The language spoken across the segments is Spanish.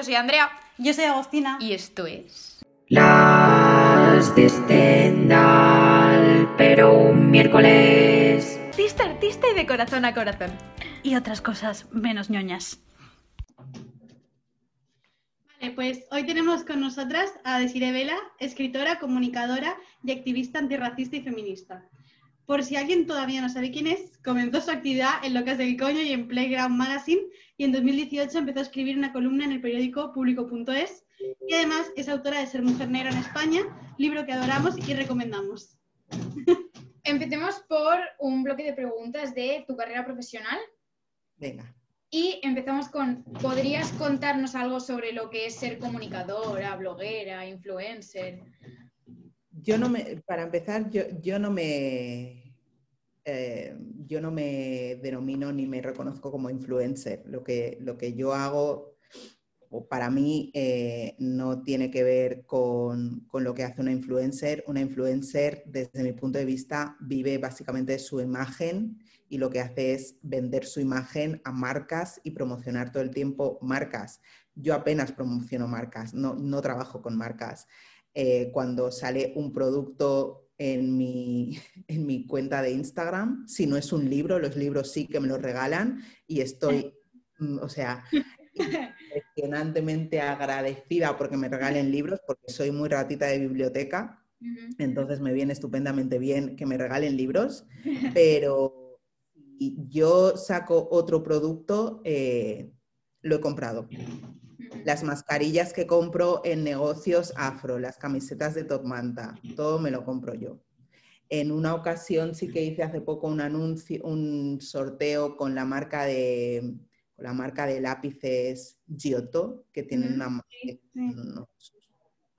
Yo soy Andrea. Yo soy Agostina. Y esto es. Las de Stendhal, pero un miércoles. Artista, artista y de corazón a corazón. Y otras cosas menos ñoñas. Vale, pues hoy tenemos con nosotras a Desire Vela, escritora, comunicadora y activista antirracista y feminista. Por si alguien todavía no sabe quién es, comenzó su actividad en Locas del Coño y en Playground Magazine y en 2018 empezó a escribir una columna en el periódico público.es y además es autora de Ser Mujer Negra en España, libro que adoramos y recomendamos. Empecemos por un bloque de preguntas de tu carrera profesional. Venga. Y empezamos con, ¿podrías contarnos algo sobre lo que es ser comunicadora, bloguera, influencer? Yo no me, para empezar, yo, yo no me, eh, yo no me denomino ni me reconozco como influencer. Lo que, lo que yo hago, o para mí, eh, no tiene que ver con, con, lo que hace una influencer. Una influencer, desde mi punto de vista, vive básicamente su imagen y lo que hace es vender su imagen a marcas y promocionar todo el tiempo marcas. Yo apenas promociono marcas, no, no trabajo con marcas. Eh, cuando sale un producto en mi, en mi cuenta de Instagram, si no es un libro, los libros sí que me los regalan y estoy, mm, o sea, impresionantemente agradecida porque me regalen libros, porque soy muy ratita de biblioteca, entonces me viene estupendamente bien que me regalen libros, pero yo saco otro producto, eh, lo he comprado. Las mascarillas que compro en negocios afro, las camisetas de Top Manta, todo me lo compro yo. En una ocasión sí que hice hace poco un anuncio, un sorteo con la marca de, con la marca de lápices Giotto, que tienen una, sí, sí. unos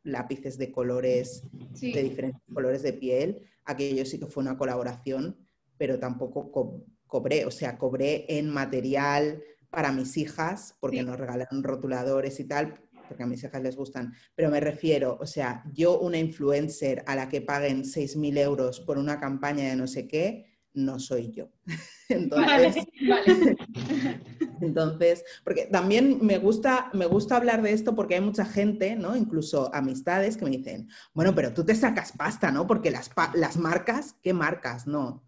lápices de colores, sí. de diferentes colores de piel. Aquello sí que fue una colaboración, pero tampoco co cobré, o sea, cobré en material para mis hijas, porque sí. nos regalaron rotuladores y tal, porque a mis hijas les gustan. Pero me refiero, o sea, yo una influencer a la que paguen 6.000 euros por una campaña de no sé qué, no soy yo. Entonces, vale, vale. entonces, porque también me gusta, me gusta hablar de esto porque hay mucha gente, ¿no? Incluso amistades que me dicen, bueno, pero tú te sacas pasta, ¿no? Porque las, las marcas, ¿qué marcas? No.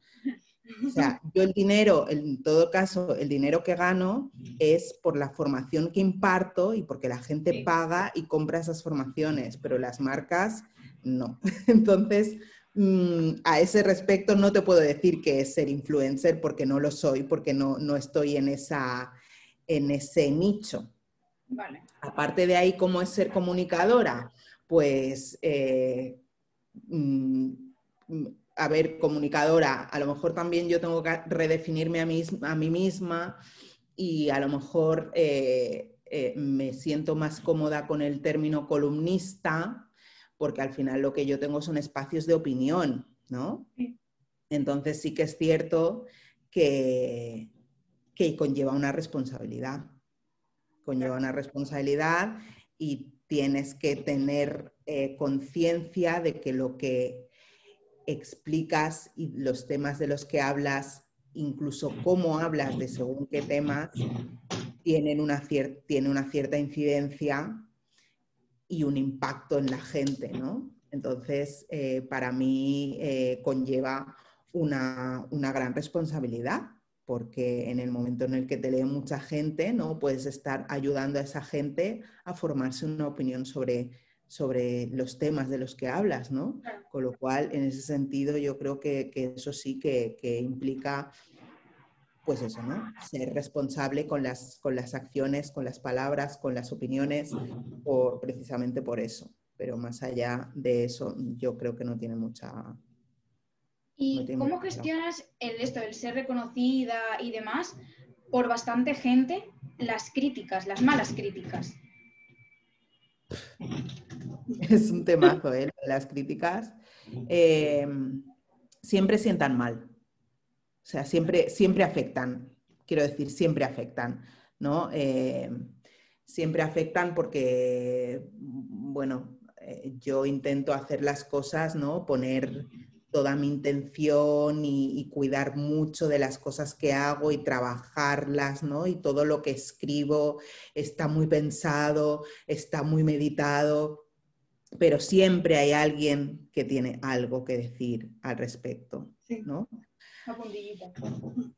O sea, yo el dinero, en todo caso, el dinero que gano es por la formación que imparto y porque la gente paga y compra esas formaciones, pero las marcas no. Entonces, mmm, a ese respecto no te puedo decir que es ser influencer porque no lo soy, porque no, no estoy en, esa, en ese nicho. Vale. Aparte de ahí, ¿cómo es ser comunicadora? Pues... Eh, mmm, a ver, comunicadora, a lo mejor también yo tengo que redefinirme a mí, a mí misma y a lo mejor eh, eh, me siento más cómoda con el término columnista, porque al final lo que yo tengo son espacios de opinión, ¿no? Sí. Entonces sí que es cierto que, que conlleva una responsabilidad, conlleva una responsabilidad y tienes que tener eh, conciencia de que lo que explicas y los temas de los que hablas, incluso cómo hablas de según qué temas, tienen una, tiene una cierta incidencia y un impacto en la gente, ¿no? Entonces, eh, para mí eh, conlleva una, una, gran responsabilidad, porque en el momento en el que te lee mucha gente, ¿no? Puedes estar ayudando a esa gente a formarse una opinión sobre sobre los temas de los que hablas, ¿no? Con lo cual, en ese sentido, yo creo que, que eso sí que, que, implica, pues eso, ¿no? Ser responsable con las, con las acciones, con las palabras, con las opiniones, por, precisamente por eso. Pero más allá de eso, yo creo que no tiene mucha... ¿Y no cómo gestionas el, esto, el ser reconocida y demás por bastante gente, las críticas, las malas críticas? es un temazo, ¿eh? Las críticas eh, siempre sientan mal. O sea, siempre, siempre afectan. Quiero decir, siempre afectan, ¿no? Eh, siempre afectan porque, bueno, yo intento hacer las cosas, ¿no? Poner, toda mi intención y, cuidar mucho de las cosas que hago y trabajarlas, ¿no? Y todo lo que escribo está muy pensado, está muy meditado, pero siempre hay alguien que tiene algo que decir al respecto, ¿no?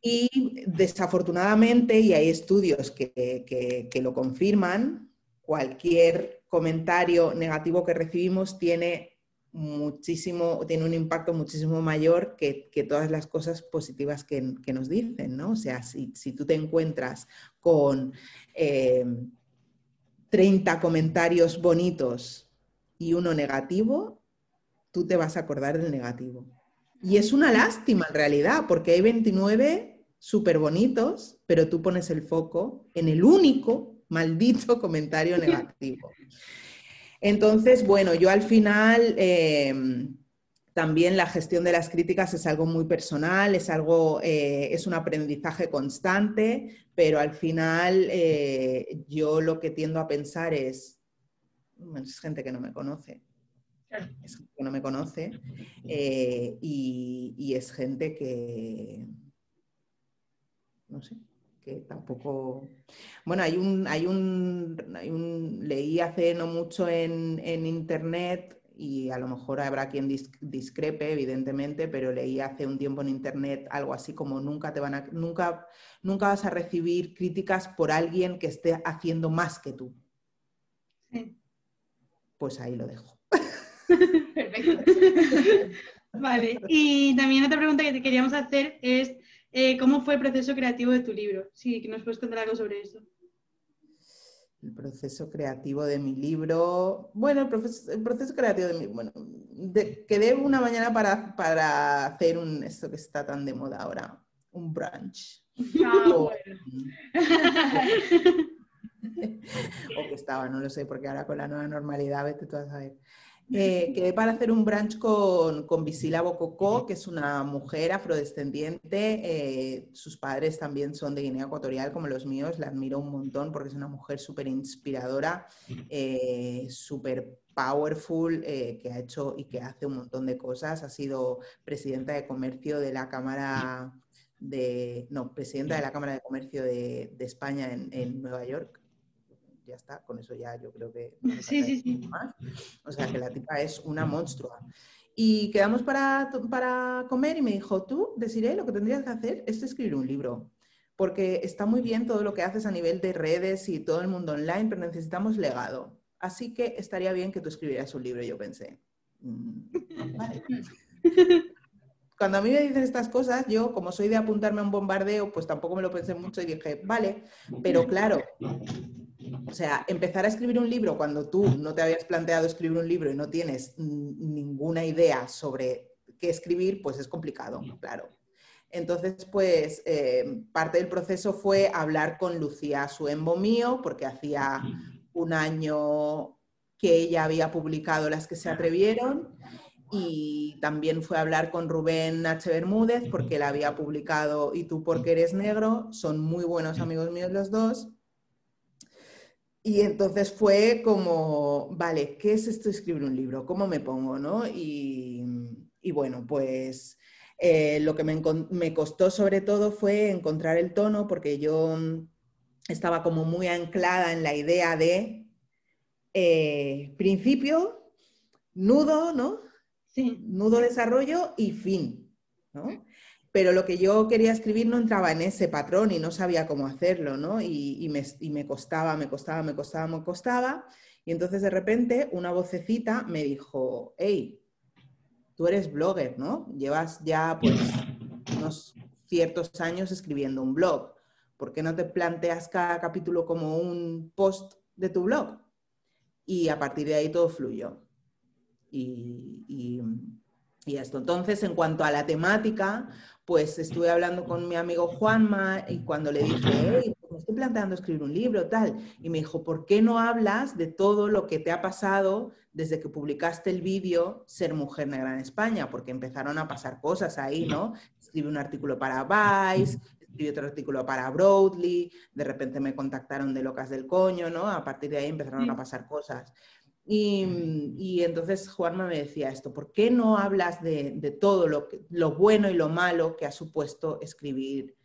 Y desafortunadamente, y hay estudios que, lo confirman, cualquier comentario negativo que recibimos tiene muchísimo, tiene un impacto muchísimo mayor que, todas las cosas positivas que, nos dicen, ¿no? O sea, si, tú te encuentras con 30 eh, comentarios bonitos y uno negativo, tú te vas a acordar del negativo. Y es una lástima en realidad, porque hay 29 súper bonitos, pero tú pones el foco en el único maldito comentario negativo. Entonces, bueno, yo al final em, también la gestión de las críticas es algo muy personal, es algo, eh, es un aprendizaje constante, pero al final eh, yo lo que tiendo a pensar es, es gente que no me conoce. Es gente que no me conoce eh, y, es gente que, no sé, que tampoco... Bueno, hay un, hay un, leí hace no mucho en, internet y a lo mejor habrá quien discrepe, evidentemente, pero leí hace un tiempo en internet algo así como nunca te van a, nunca, nunca vas a recibir críticas por alguien que esté haciendo más que tú. Pues ahí lo dejo. Perfecto. Vale, y también otra pregunta que te queríamos hacer es, eh, ¿cómo fue el proceso creativo de tu libro? Sí, que nos puedes contar algo sobre eso. El proceso creativo de mi libro. Bueno, el proceso, creativo de mi. Bueno, quedé una mañana para, para, hacer un. Esto que está tan de moda ahora, un brunch. Ah, o, o, que estaba, no lo sé, porque ahora con la nueva normalidad, vete tú a saber. Eh, quedé para hacer un brunch con, con Visila Bococó, que es una mujer afrodescendiente. Eh, sus padres también son de Guinea Ecuatorial, como los míos. La admiro un montón porque es una mujer súper inspiradora, eh, súper powerful, que ha hecho y que hace un montón de cosas. Ha sido presidenta de comercio de la Cámara de... No, presidenta de la Cámara de Comercio de, de España en, en Nueva York ya está, con eso ya yo creo que sí, sí, sí. O sea, que la tipa es una monstrua. Y quedamos para, para comer y me dijo, tú, deciré, lo que tendrías que hacer es escribir un libro, porque está muy bien todo lo que haces a nivel de redes y todo el mundo online, pero necesitamos legado. Así que estaría bien que tú escribieras un libro, yo pensé. Mm, vale. Cuando a mí me dicen estas cosas, yo como soy de apuntarme a un bombardeo, pues tampoco me lo pensé mucho y dije, vale, pero claro, o sea, empezar a escribir un libro cuando tú no te habías planteado escribir un libro y no tienes ninguna idea sobre qué escribir, pues es complicado, claro. Entonces, pues eh, parte del proceso fue hablar con Lucía Suembo mío, porque hacía un año que ella había publicado Las que se atrevieron, y también fue hablar con Rubén H. Bermúdez, porque él había publicado Y tú porque eres negro, son muy buenos amigos míos los dos. Y entonces fue como, vale, ¿qué es esto escribir un libro? ¿Cómo me pongo? ¿no? Y, bueno, pues eh, lo que me, costó sobre todo fue encontrar el tono, porque yo estaba como muy anclada en la idea de eh, principio, nudo, ¿no? Sí. Nudo, desarrollo y fin, ¿no? pero lo que yo quería escribir no entraba en ese patrón y no sabía cómo hacerlo, ¿no? Y, me, costaba, me costaba, me costaba, me costaba. Y entonces de repente una vocecita me dijo, hey, tú eres blogger, ¿no? Llevas ya pues unos ciertos años escribiendo un blog. ¿Por qué no te planteas cada capítulo como un post de tu blog? Y a partir de ahí todo fluyó. Y, y esto. Entonces, en cuanto a la temática, pues estuve hablando con mi amigo Juanma y cuando le dije, hey, pues me estoy planteando escribir un libro, tal, y me dijo, ¿por qué no hablas de todo lo que te ha pasado desde que publicaste el vídeo Ser Mujer Negra en España? Porque empezaron a pasar cosas ahí, ¿no? Escribí un artículo para Vice, escribí otro artículo para Broadly, de repente me contactaron de Locas del Coño, ¿no? A partir de ahí empezaron a pasar cosas. Y, entonces Juanma me decía esto, ¿por qué no hablas de, todo lo, lo, bueno y lo malo que ha supuesto escribir,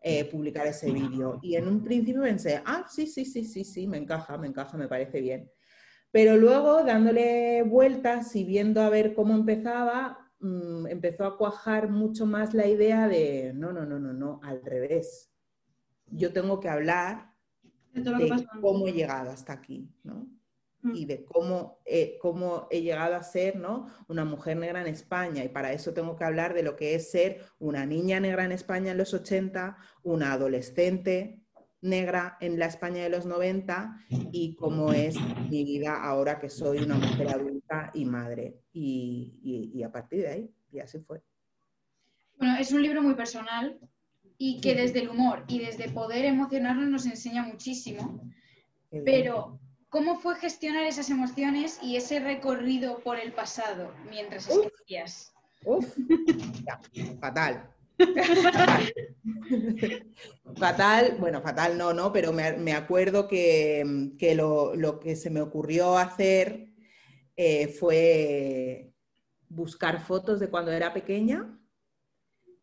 eh, publicar ese vídeo? Y en un principio pensé, ah, sí, sí, sí, sí, sí, me encaja, me encaja, me parece bien. Pero luego, dándole vueltas y viendo a ver cómo empezaba, mm, empezó a cuajar mucho más la idea de, no, no, no, no, no, al revés. Yo tengo que hablar de cómo he llegado hasta aquí, ¿no? Y de cómo, cómo, he llegado a ser ¿no? una mujer negra en España. Y para eso tengo que hablar de lo que es ser una niña negra en España en los 80, una adolescente negra en la España de los 90 y cómo es mi vida ahora que soy una mujer adulta y madre. Y, y, a partir de ahí, y así fue. Bueno, es un libro muy personal y que desde el humor y desde poder emocionarnos nos enseña muchísimo. Pero ¿Cómo fue gestionar esas emociones y ese recorrido por el pasado mientras escribías? Uf, fatal. fatal. bueno, fatal no, ¿no? Pero me, acuerdo que, lo, que se me ocurrió hacer eh, fue buscar fotos de cuando era pequeña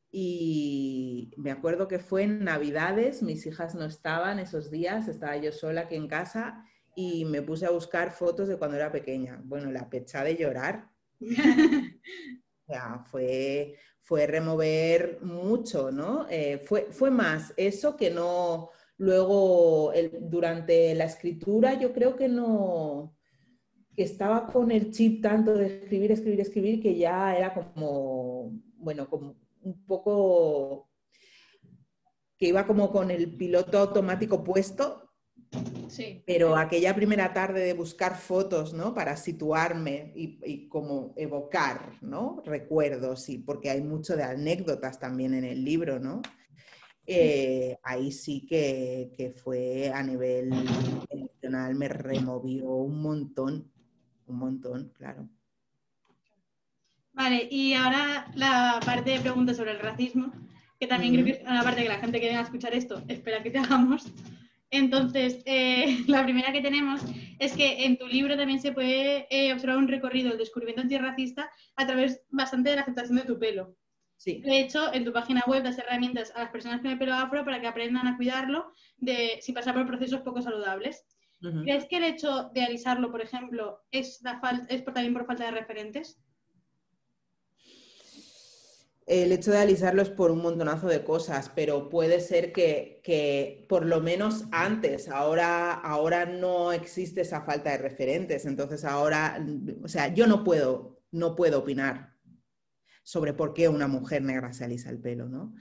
y me acuerdo que fue en Navidades, mis hijas no estaban esos días, estaba yo sola aquí en casa y me puse a buscar fotos de cuando era pequeña. Bueno, la pecha de llorar. o sea, fue, fue remover mucho, ¿no? Eh, fue, fue más eso que no, luego durante la escritura yo creo que no, que estaba con el chip tanto de escribir, escribir, escribir, que ya era como, bueno, como un poco, que iba como con el piloto automático puesto pero aquella primera tarde de buscar fotos, ¿no? Para situarme y, como evocar, ¿no? Recuerdos, y porque hay mucho de anécdotas también en el libro, ¿no? Eh, ahí sí que, fue a nivel emocional, me removió un montón, un montón, claro. Vale, y ahora la parte de preguntas sobre el racismo, que también creo que es una parte que la gente que venga a escuchar esto espera que te hagamos. Entonces, eh, la primera que tenemos es que en tu libro también se puede eh, observar un recorrido del descubrimiento antirracista a través bastante de la aceptación de tu pelo. Sí. De hecho, en tu página web das herramientas a las personas con el pelo afro para que aprendan a cuidarlo de, sin pasar por procesos poco saludables. ¿Crees que el hecho de alisarlo, por ejemplo, es, la es también por falta de referentes? El hecho de alisarlo es por un montonazo de cosas, pero puede ser que, por lo menos antes, ahora, ahora no existe esa falta de referentes, entonces ahora, o sea, yo no puedo, no puedo opinar sobre por qué una mujer negra se alisa el pelo, ¿no?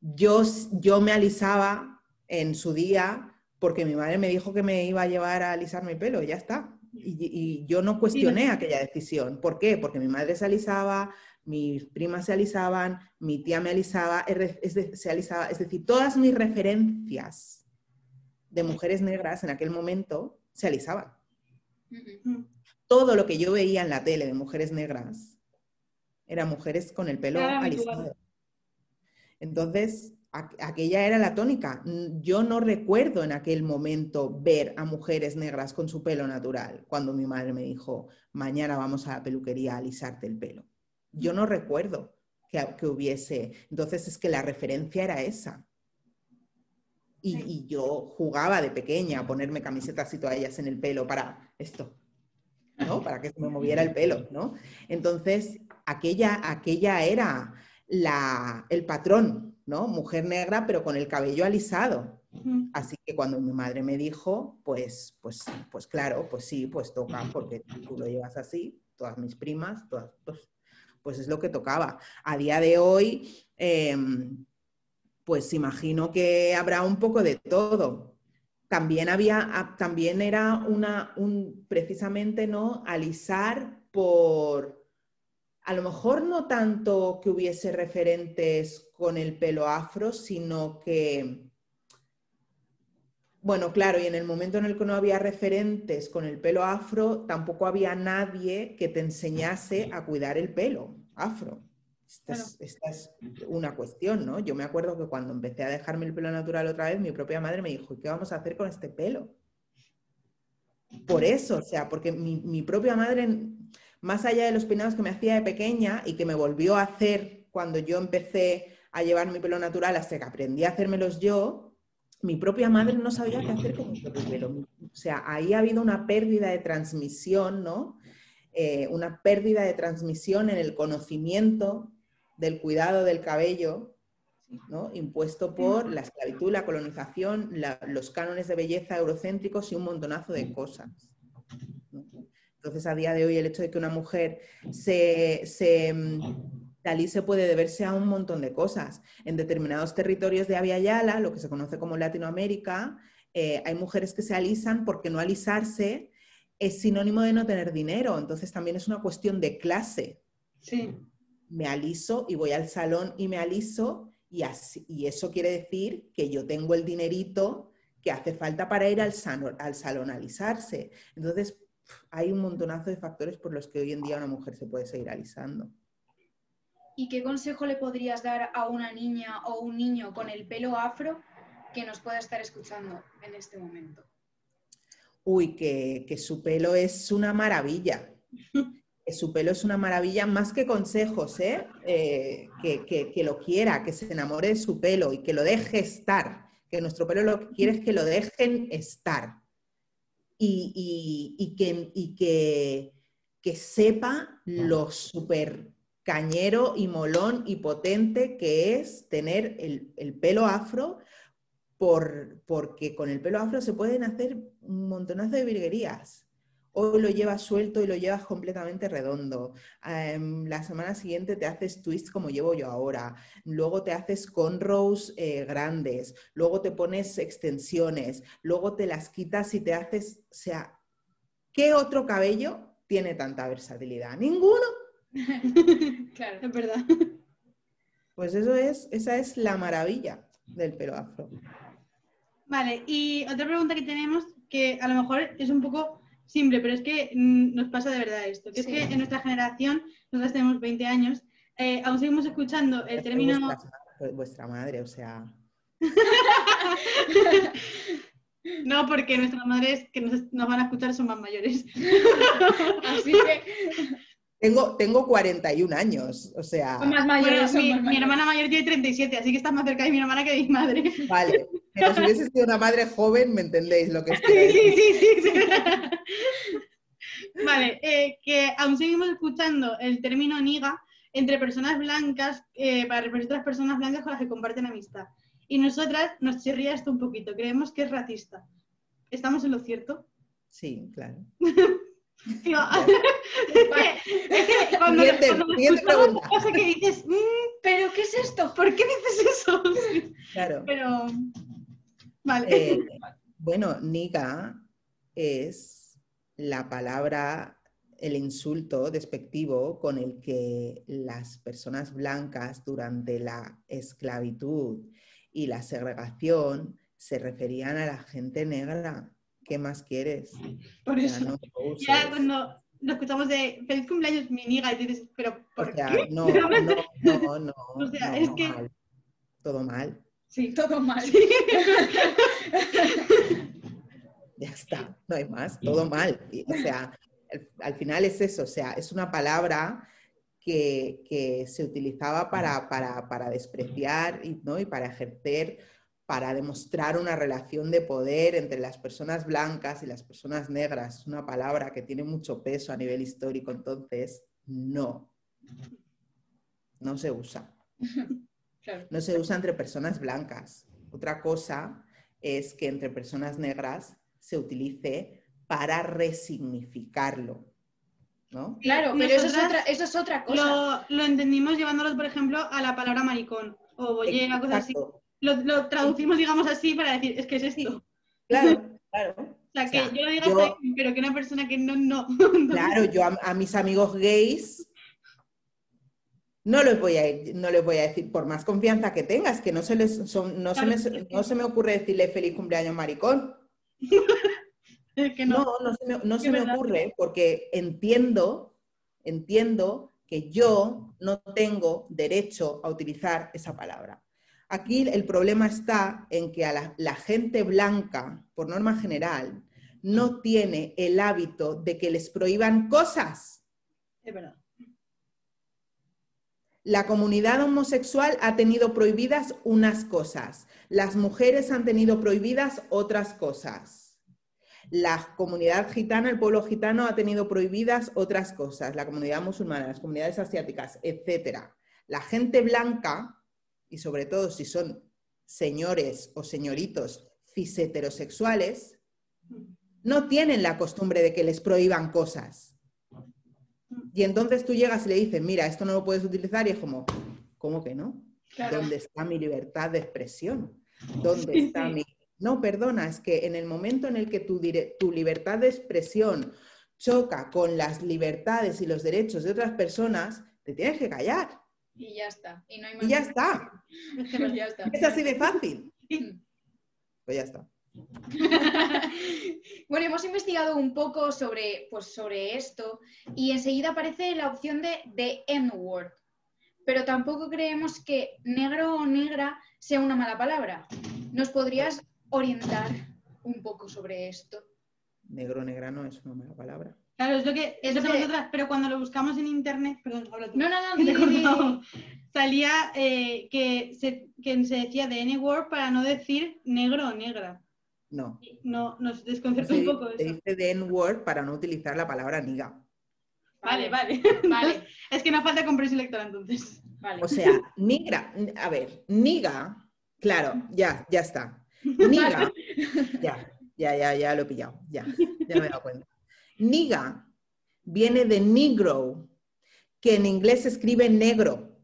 Yo, yo me alisaba en su día porque mi madre me dijo que me iba a llevar a alisar mi pelo, y ya está. Y, y yo no cuestioné aquella decisión. ¿Por qué? Porque mi madre se alisaba, mis primas se alisaban, mi tía me alisaba, es, se alisaba, es decir, todas mis referencias de mujeres negras en aquel momento se alisaban. Todo lo que yo veía en la tele de mujeres negras eran mujeres con el pelo alisado. Entonces, aquella era la tónica. Yo no recuerdo en aquel momento ver a mujeres negras con su pelo natural, cuando mi madre me dijo, mañana vamos a la peluquería a alisarte el pelo. Yo no recuerdo que, hubiese. Entonces es que la referencia era esa. Y, yo jugaba de pequeña a ponerme camisetas y toallas en el pelo para esto, ¿no? Para que se me moviera el pelo, ¿no? Entonces, aquella, aquella era la, el patrón, ¿no? Mujer negra, pero con el cabello alisado. Así que cuando mi madre me dijo, pues, pues, pues claro, pues sí, pues toca, porque tú lo llevas así, todas mis primas, todas, pues, pues es lo que tocaba. A día de hoy, em, pues imagino que habrá un poco de todo. También había, ah, también era una, un, precisamente, ¿no? Alisar por, a lo mejor no tanto que hubiese referentes con el pelo afro, sino que, bueno, claro, y en el momento en el que no había referentes con el pelo afro, tampoco había nadie que te enseñase a cuidar el pelo afro. Esta, es, una cuestión, ¿no? Yo me acuerdo que cuando empecé a dejarme el pelo natural otra vez, mi propia madre me dijo, ¿qué vamos a hacer con este pelo? por eso, o sea, porque mi, mi propia madre, más allá de los peinados que me hacía de pequeña y que me volvió a hacer cuando yo empecé a llevar mi pelo natural hasta que aprendí a hacérmelos yo, mi propia madre no sabía qué hacer con mi propio pelo. O sea, ahí ha habido una pérdida de transmisión, ¿no? Eh, una pérdida de transmisión en el conocimiento del cuidado del cabello, ¿no? impuesto por la esclavitud, la colonización, los cánones de belleza eurocéntricos y un montonazo de cosas. Entonces, a día de hoy, el hecho de que una mujer se, se se puede deberse a un montón de cosas. En determinados territorios de Avia Yala, lo que se conoce como Latinoamérica, eh, hay mujeres que se alisan porque no alisarse es sinónimo de no tener dinero. Entonces también es una cuestión de clase. Sí. Me aliso y voy al salón y me aliso y, así, y eso quiere decir que yo tengo el dinerito que hace falta para ir al, al salón a alisarse. Entonces hay un montonazo de factores por los que hoy en día una mujer se puede seguir alisando. ¿Y qué consejo le podrías dar a una niña o un niño con el pelo afro que nos pueda estar escuchando en este momento? Uy, que, su pelo es una maravilla. que su pelo es una maravilla, más que consejos, ¿eh? eh que, lo quiera, que se enamore de su pelo y que lo deje estar. Que nuestro pelo lo que quiere es que lo dejen estar. Y, que, que, que sepa lo súper cañero y molón y potente que es tener el, pelo afro, por, porque con el pelo afro se pueden hacer un montonazo de virguerías. Hoy lo llevas suelto y lo llevas completamente redondo. Em, la semana siguiente te haces twists como llevo yo ahora. Luego te haces cornrows eh, grandes. Luego te pones extensiones. Luego te las quitas y te haces... O sea, ¿qué otro cabello tiene tanta versatilidad? Ninguno. claro, es verdad. Pues eso es, esa es la maravilla del pelo afro. Vale, y otra pregunta que tenemos, que a lo mejor es un poco simple, pero es que mm, nos pasa de verdad esto, que es que en nuestra generación, nosotros tenemos 20 años, eh, aún seguimos escuchando el término... Vuestra, madre, o sea... No, porque nuestras madres que nos, nos, van a escuchar son más mayores. Así que tengo, tengo 41 años, o sea... más mayores, mi, hermana mayor tiene 37, así que estás más cerca de mi hermana que de mi madre. Vale, pero si hubiese sido una madre joven, ¿me entendéis lo que estoy Sí, sí, sí. sí. vale, eh, que aún seguimos escuchando el término niga entre personas blancas eh, para representar a las personas blancas con las que comparten amistad. Y nosotras nos chirría esto un poquito, creemos que es racista. ¿Estamos en lo cierto? Sí, claro. es que, cuando, cosa que dices, pero ¿qué es esto? ¿Por qué dices eso? Claro. Pero, vale. Eh, bueno, niga es la palabra, el insulto despectivo con el que las personas blancas durante la esclavitud y la segregación se referían a la gente negra. ¿Qué más quieres? Por eso. ya cuando lo escuchamos de feliz cumpleaños mi niga y dices, pero ¿por qué? No, no, no, no. o sea, es que... Mal. Todo mal. Sí, todo mal. ya está, no hay más, todo mal. o sea, al, final es eso, o sea, es una palabra que, que se utilizaba para, para, para despreciar y, ¿no? y para ejercer para demostrar una relación de poder entre las personas blancas y las personas negras. Es una palabra que tiene mucho peso a nivel histórico, entonces no, no se usa. No se usa entre personas blancas. Otra cosa es que entre personas negras se utilice para resignificarlo. ¿no? Claro, pero eso es, otra, cosa. Lo, entendimos llevándolo, por ejemplo, a la palabra maricón o bollera, cosas así lo, traducimos, digamos así, para decir, es que es esto. Claro, claro. O sea, que yo lo diga pero que una persona que no, no. Claro, yo a, mis amigos gays no les, voy a, no les voy a decir, por más confianza que tengas, que no se, les, no, se me, no se me ocurre decirle feliz cumpleaños maricón. no. No, se me, no se me ocurre porque entiendo, entiendo que yo no tengo derecho a utilizar esa palabra. Aquí el problema está en que a la, gente blanca, por norma general, no tiene el hábito de que les prohíban cosas. Es verdad. La comunidad homosexual ha tenido prohibidas unas cosas, las mujeres han tenido prohibidas otras cosas. La comunidad gitana, el pueblo gitano ha tenido prohibidas otras cosas, la comunidad musulmana, las comunidades asiáticas, etc. La gente blanca, y sobre todo si son señores o señoritos cis heterosexuales, no tienen la costumbre de que les prohíban cosas. Y entonces tú llegas y le dices, mira, esto no lo puedes utilizar y es como, ¿cómo que no? ¿Dónde está mi libertad de expresión? ¿Dónde está mi... No, perdona, es que en el momento en el que tu, tu libertad de expresión choca con las libertades y los derechos de otras personas, te tienes que callar. Y ya está. Y, ya está. ya está. Es así de fácil. Pues ya está. bueno, hemos investigado un poco sobre, pues, sobre esto y enseguida aparece la opción de, de N-word, pero tampoco creemos que negro o negra sea una mala palabra. ¿Nos podrías orientar un poco sobre esto? Negro o negra no es una mala palabra. Claro, es lo que es lo que pero cuando lo buscamos en internet, perdón, habla tú. No, no, no, salía eh, que, se, que se decía de N-word para no decir negro o negra. No. No, nos desconcertó un poco eso. Se dice de N-word para no utilizar la palabra niga. Vale, vale. vale. es que no falta comprensión lectora entonces. O sea, nigra, a ver, niga, claro, ya, ya está. Niga, ya, ya, ya, ya lo he pillado, ya, ya me he dado cuenta. Niga viene de negro, que en inglés se escribe negro.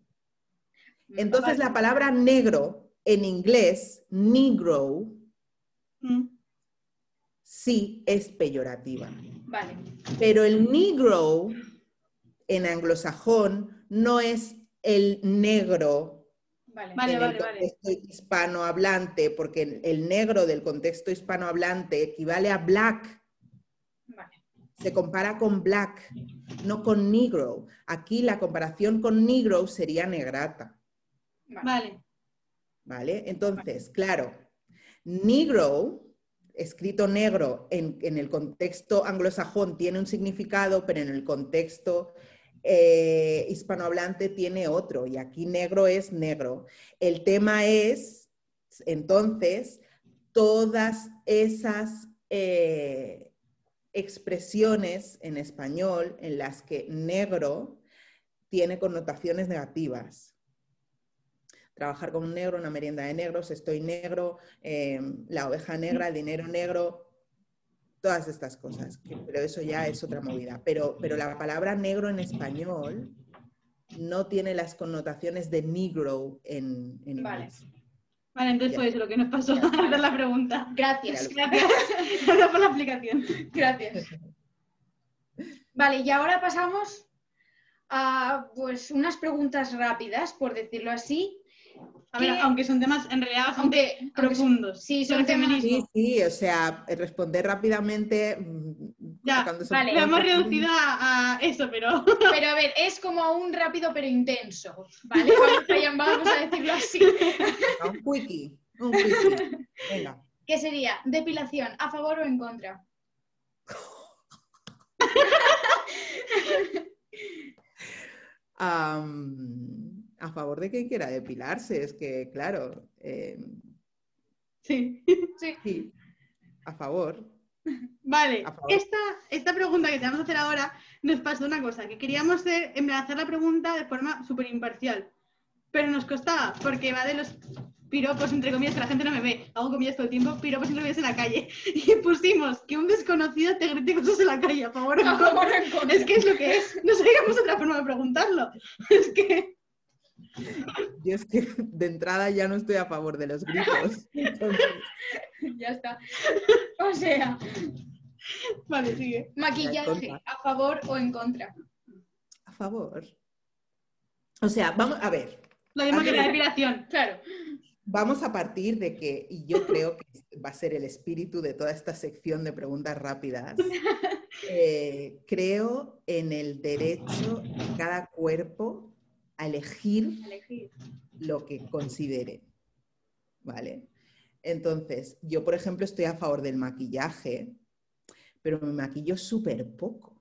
Entonces la palabra negro en inglés, negro, Mm. sí es peyorativa. Vale. Pero el negro en anglosajón no es el negro Vale, en vale, el contexto hispanohablante, porque el negro del contexto hispanohablante equivale a black. Se compara con black, no con negro. Aquí la comparación con negro sería negrata. Vale. ¿Vale? Entonces, claro, Negro, escrito negro en, el contexto anglosajón tiene un significado, pero en el contexto eh, hispanohablante tiene otro, y aquí negro es negro. El tema es, entonces, todas esas eh, expresiones en español en las que negro tiene connotaciones negativas trabajar con un negro, una merienda de negros, estoy negro, em, la oveja negra, el dinero negro, todas estas cosas. pero eso ya es otra movida. Pero, pero la palabra negro en español no tiene las connotaciones de negro en, en vale. inglés. Vale, entonces fue eso lo que nos pasó. Esa la pregunta. Gracias. Gracias. Gracias por la explicación. Gracias. Vale, y ahora pasamos a pues unas preguntas rápidas, por decirlo así, a ver, aunque son temas en realidad bastante profundos. sí, son temas. Sí, sí, o sea, responder rápamente. Ya, vale. Lo hemos reducido a, eso, pero. Pero a ver, es como un rápido pero intenso. ¿Vale? Vamos a, decirlo así. Un quickie. Un quickie. Venga. ¿Qué sería? Depilación, ¿a favor o en contra? um, a favor de quien quiera depilarse, es que, claro. Eh, sí. sí. A favor. Vale, Esta, esta pregunta que te vamos a hacer ahora nos pasó una cosa, que queríamos hacer, hacer la pregunta de forma súper imparcial, pero nos costaba, porque va de los piropos, entre comillas, que la gente no me ve, hago comillas todo el tiempo, piropos entre comillas en la calle, y pusimos que un desconocido te grite cosas en la calle, a favor o en contra. Es que es lo que es, no sabíamos otra forma de preguntarlo. Es que... Yo es que de entrada ya no estoy a favor de los gritos. Ya está. O sea. Vale, sigue. Maquillaje, ¿a favor o en contra? A favor. O sea, vamos a ver. Lo mismo que la depilación, claro. Vamos a partir de que, y yo creo que va a ser el espíritu de toda esta sección de preguntas rápidas, eh, creo en el derecho de cada cuerpo a elegir, lo que considere. ¿Vale? Entonces, yo, por ejemplo, estoy a favor del maquillaje, pero me maquillo súper poco.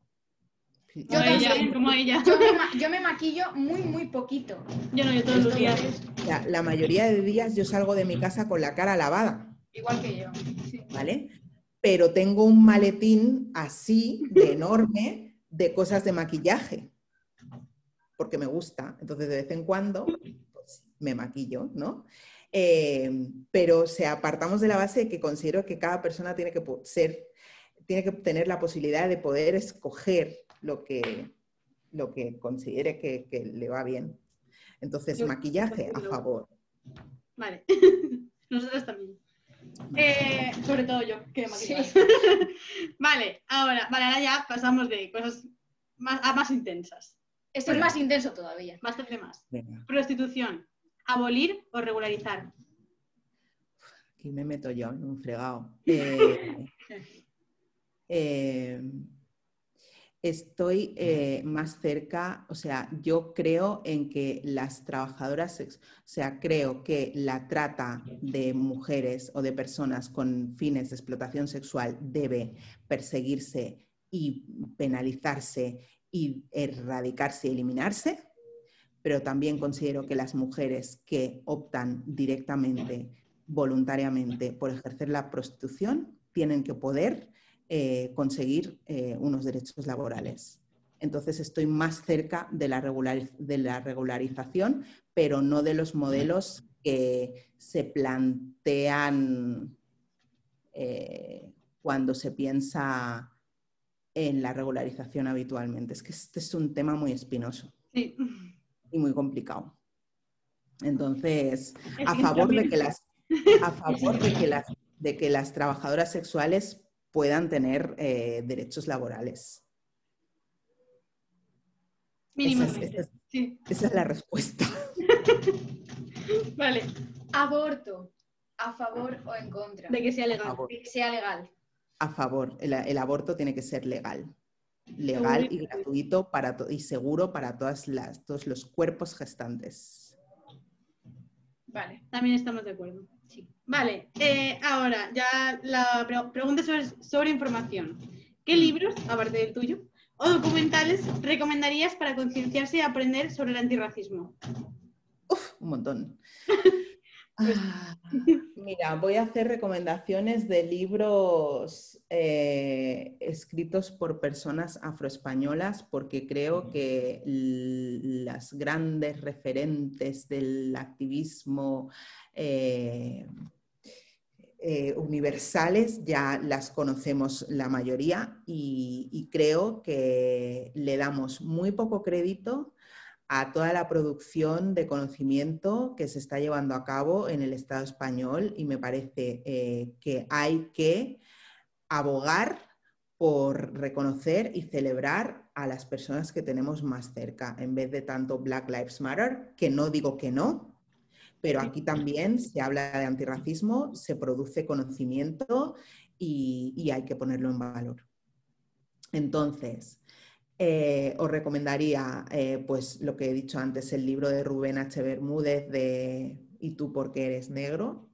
Como ella, como ella. Yo me, ma- yo me maquillo muy, muy poquito. Yo no, yo todos los días. La, la mayoría de días yo salgo de mi casa con la cara lavada, Igual que yo. Sí. ¿vale? Pero tengo un maletín así, de enorme, de cosas de maquillaje, porque me gusta. Entonces, de vez en cuando, pues, me maquillo, ¿no? Eh, pero se apartamos de la base de que considero que cada persona tiene que ser, tiene que tener la posibilidad de poder escoger lo que, lo que considere que, que le va bien. Entonces, Yo- maquillaje a favor. Vale. Nosotros también. Eh, sobre todo yo, que me maquillo. vale, ahora, vale, ahora ya pasamos de cosas más, a más intensas. Esto es más intenso todavía. Bastante más. Venga, Prostitución. Abolir o regularizar. aquí me meto yo en un fregado. Eh, eh, estoy eh, más cerca, o sea, yo creo en que las trabajadoras, sex- o sea, creo que la trata de mujeres o de personas con fines de explotación sexual debe perseguirse y penalizarse y erradicarse y eliminarse, pero también considero que las mujeres que optan directamente, voluntariamente por ejercer la prostitución, tienen que poder eh, conseguir eh, unos derechos laborales. Entonces estoy más cerca de la, regularización, pero no de los modelos que se plantean eh, cuando se piensa en la regularización habitualmente. Es que este es un tema muy espinoso Sí. y muy complicado. Entonces, a favor de que las, a favor de que las, de que las trabajadoras sexuales puedan tener eh, derechos laborales. Mínimamente. Esa es- esa es- Sí. Esa es la respuesta. Vale. Aborto. ¿A favor o en contra? De que sea legal. De que sea legal. A favor. El, el aborto tiene que ser legal. Legal y gratuito para y seguro para todas las, todos los cuerpos gestantes. Vale. También estamos de acuerdo. Sí. Vale, eh, ahora ya la pre- pregunta sobre, sobre información. ¿Qué libros, aparte del tuyo, o documentales recomendarías para concienciarse y aprender sobre el antirracismo? Uf, un montón. Ah, mira, voy a hacer recomendaciones de libros eh, escritos por personas afroespañolas porque creo que las grandes referentes del activismo eh, eh, universales ya las conocemos la mayoría y, y creo que le damos muy poco crédito a toda la producción de conocimiento que se está llevando a cabo en el Estado español y me parece eh, que hay que abogar por reconocer y celebrar a las personas que tenemos más cerca, en vez de tanto Black Lives Matter, que no digo que no, pero aquí también se habla de antirracismo, se produce conocimiento y, y hay que ponerlo en valor. Entonces, eh, os recomendaría, eh, pues lo que he dicho antes, el libro de Rubén H. Bermúdez de ¿Y tú por qué eres negro?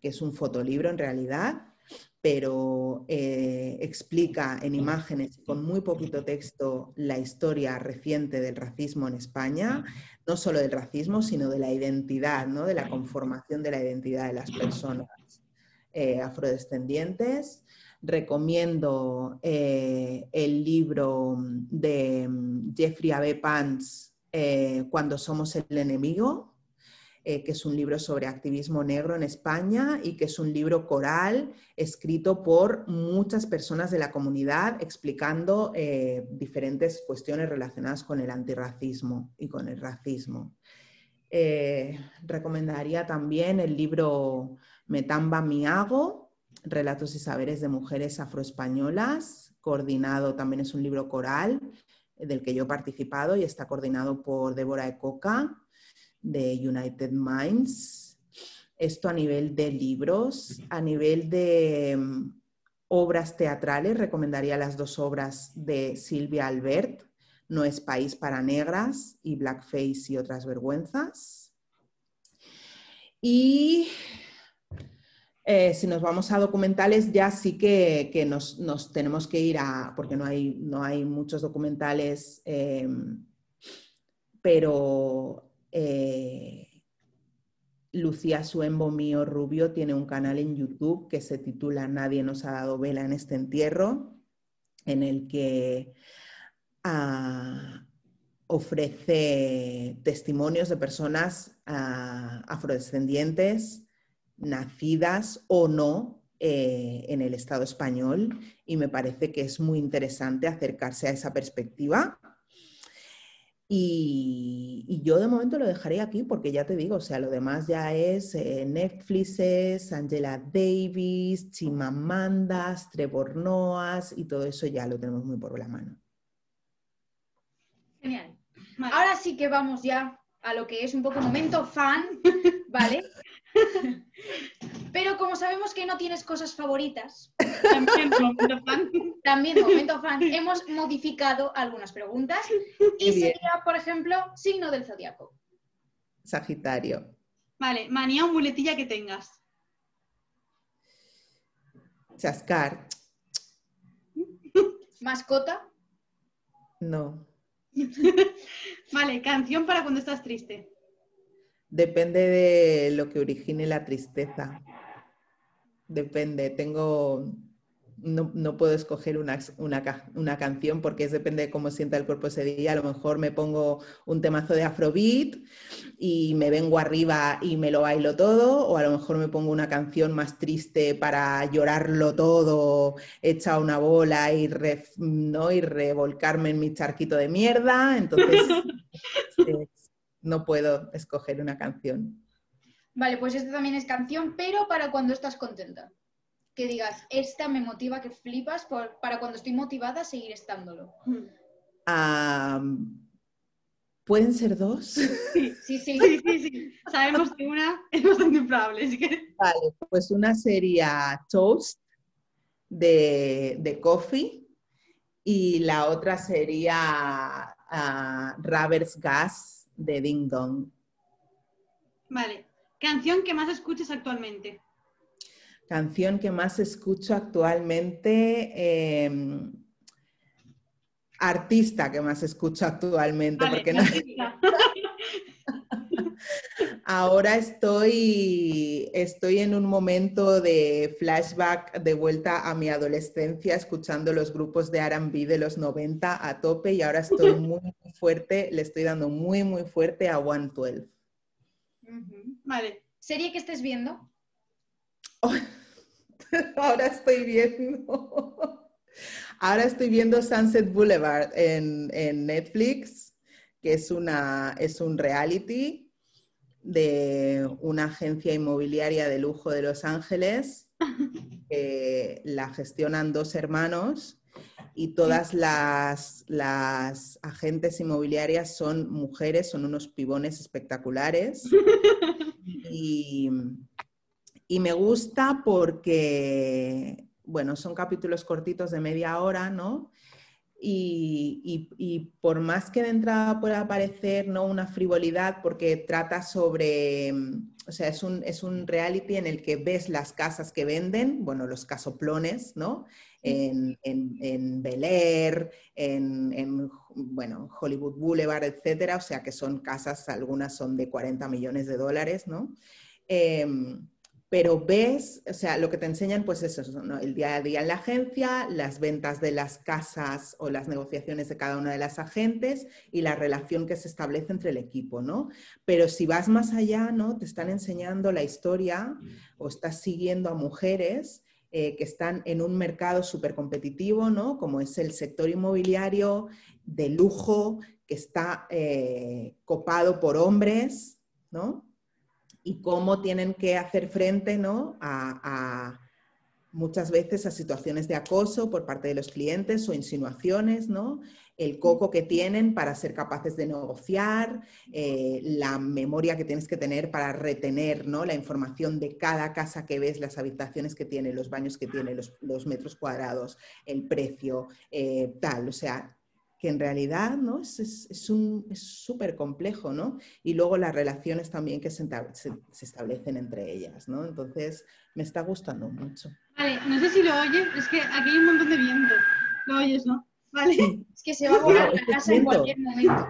que es un fotolibro en realidad, pero eh, explica en imágenes con muy poquito texto la historia reciente del racismo en España, no solo del racismo, sino de la identidad, ¿no? de la conformación de la identidad de las personas afrodescendientes. Recomiendo eh, el libro de mm, Jeffrey A. B. Pants, eh, Cuando somos el enemigo, eh, que es un libro sobre activismo negro en España y que es un libro coral escrito por muchas personas de la comunidad explicando diferentes cuestiones relacionadas con el antirracismo y con el racismo. Recomendaría también el libro Metamba Miago, Relatos y Saberes de Mujeres Afroespañolas, coordinado, también es un libro coral eh, del que yo he participado y está coordinado por Débora Ecoca de United Minds. Esto a nivel de libros, a nivel de um, obras teatrales, recomendaría las dos obras de Silvia Albert, No es país para negras y Blackface y otras vergüenzas. Y Eh, si nos vamos a documentales, ya sí que, nos, tenemos que ir a, porque no hay, no hay muchos documentales, eh, pero eh, Lucía Suembo Mío Rubio tiene un canal en YouTube que se titula Nadie nos ha dado vela en este entierro, en el que ah, ofrece testimonios de personas ah, afrodescendientes nacidas o no eh, en el Estado español y me parece que es muy interesante acercarse a esa perspectiva. Y, yo de momento lo dejaré aquí porque ya te digo, o sea, lo demás ya es eh, Netflix, Angela Davis, Chimamandas, Trevor Noas y todo eso ya lo tenemos muy por la mano. Genial. Ahora sí que vamos ya a lo que es un poco momento fan, ¿vale? Pero como sabemos que no tienes cosas favoritas, también momento fan, también momento fan, hemos modificado algunas preguntas y sería, por ejemplo, signo del zodiaco. Sagitario. Vale, manía o muletilla que tengas. Chascar. ¿Mascota? No. vale, canción para cuando estás triste. Depende de lo que origine la tristeza. Depende. Tengo. No, puedo escoger una, una, canción porque es depende de cómo sienta el cuerpo ese día. A lo mejor me pongo un temazo de Afrobeat y me vengo arriba y me lo bailo todo, o a lo mejor me pongo una canción más triste para llorarlo todo, hecha una bola y, ¿no? y revolcarme en mi charquito de mierda. Entonces, no puedo escoger una canción. Vale, pues esta también es canción, pero para cuando estás contenta. Que digas, esta me motiva que flipas para cuando estoy motivada a seguir estándolo. ¿Pueden ser dos? Sí, sí, sí. Sabemos que una es bastante improbable. Vale, pues una sería Toast de, de Coffee y la otra sería uh, Gas de Ding Dong. Vale. Canción que más escuches actualmente. Canción que más escucho actualmente. Em, artista que más escucho actualmente. porque no... Ahora estoy, estoy en un momento de flashback de vuelta a mi adolescencia, escuchando los grupos de RB de los 90 a tope y ahora estoy muy, fuerte, le estoy dando muy, muy fuerte a 112. Vale. ¿Serie que estés viendo? ahora estoy viendo. Ahora estoy viendo Sunset Boulevard en, en Netflix, que es, una, es un reality de una agencia inmobiliaria de lujo de Los Ángeles, que la gestionan dos hermanos y todas las, las, agentes inmobiliarias son mujeres, son unos pibones espectaculares. Y, y, me gusta porque, bueno, son capítulos cortitos de media hora, ¿no? Y, por más que de entrada pueda parecer ¿no? una frivolidad, porque trata sobre, mm, o sea, es un, es un reality en el que ves las casas que venden, bueno, los casoplones, ¿no? En, en, en Bel Air, en, en, bueno, Hollywood Boulevard, etcétera, o sea que son casas, algunas son de 40 millones de dólares, ¿no? Em, pero ves, o sea, lo que te enseñan, pues eso, el día a día en la agencia, las ventas de las casas o las negociaciones de cada una de las agentes y la relación que se establece entre el equipo, ¿no? Pero si vas más allá, ¿no? Te están enseñando la historia o estás siguiendo a mujeres eh, que están en un mercado súper competitivo, ¿no? Como es el sector inmobiliario de lujo, que está eh, copado por hombres, ¿no? Y cómo tienen que hacer frente ¿no? a, muchas veces a situaciones de acoso por parte de los clientes o insinuaciones, ¿no? el coco que tienen para ser capaces de negociar, eh, la memoria que tienes que tener para retener ¿no? la información de cada casa que ves, las habitaciones que tiene, los baños que tiene, los, metros cuadrados, el precio, eh, tal. O sea, que en realidad ¿no? es súper complejo, ¿no? Y luego las relaciones también que se, se, establecen entre ellas, ¿no? Entonces, me está gustando mucho. Vale, no sé si lo oyes, es que aquí hay un montón de viento. Lo oyes, ¿no? Vale. Es que se va a volar la casa en cualquier momento.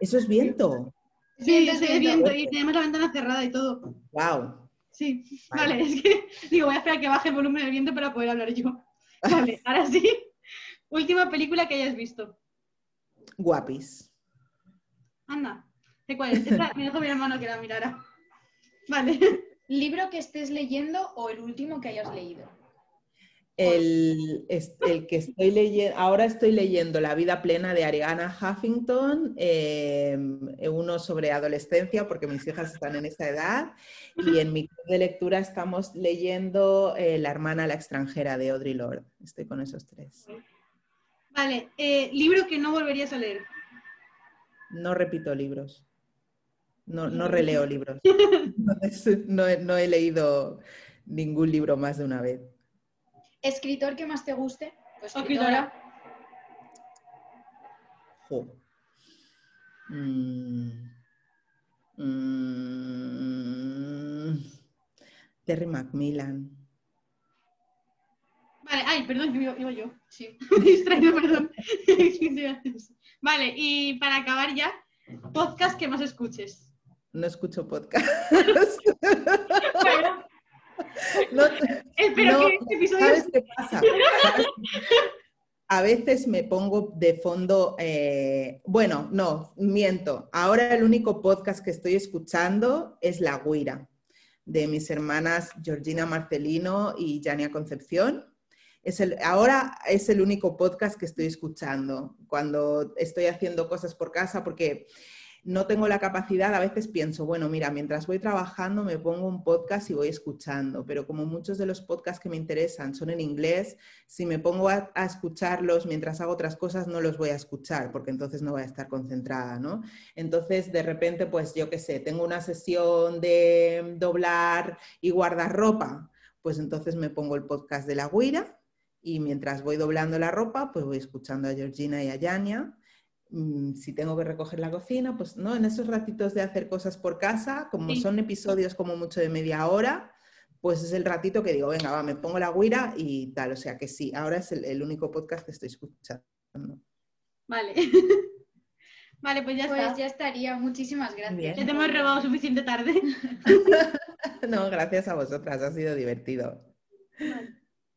Eso es viento. Sí, es viento y tenemos la ventana cerrada y todo. Wow. Sí, vale. es que digo, voy a esperar que baje el volumen del viento para poder hablar yo. Vale, ahora sí. Última película que hayas visto. Guapis. Anda, ¿de cuál es? me dijo mi hermano que la mirara. Vale. ¿Libro que estés leyendo o el último que hayas leído? El, el, que estoy leyendo, ahora estoy leyendo La vida plena de Ariana Huffington, em, uno sobre adolescencia, porque mis hijas están en esa edad, y en mi club de lectura estamos leyendo eh, La hermana la extranjera de Audre Lorde. Estoy con esos tres. Vale, eh, libro que no volverías a leer. No repito libros. No, no releo libros. No, no, he leído ningún libro más de una vez. ¿Escritor que más te guste? Pues escritora. Mm. Mm. Terry Macmillan. Vale, ay, perdón, iba, iba yo. Sí. Distraído, perdón. vale, y para acabar ya, podcast que más escuches. No escucho podcast. bueno. No, Espero que este episodio... ¿Sabes qué pasa? A veces me pongo de fondo, eh, bueno, no, miento. Ahora el único podcast que estoy escuchando es La Guira, de mis hermanas Georgina Marcelino y Jania Concepción el, ahora es el único podcast que estoy escuchando cuando estoy haciendo cosas por casa porque no tengo la capacidad, a veces pienso, bueno, mira, mientras voy trabajando me pongo un podcast y voy escuchando, pero como muchos de los podcasts que me interesan son en inglés, si me pongo a, escucharlos mientras hago otras cosas no los voy a escuchar porque entonces no voy a estar concentrada, ¿no? Entonces, de repente, pues yo qué sé, tengo una sesión de doblar y guardar ropa, pues entonces me pongo el podcast de la guira y mientras voy doblando la ropa, pues voy escuchando a Georgina y a Yania. Mm, si tengo que recoger la cocina, pues no, en esos ratitos de hacer cosas por casa, como son episodios como mucho de media hora, pues es el ratito que digo, venga, va, me pongo la guira y tal. O sea que sí, ahora es el, único podcast que estoy escuchando. Vale. vale, pues ya pues ya estaría. Muchísimas gracias. Ya te hemos robado suficiente tarde. no, gracias a vosotras, ha sido divertido.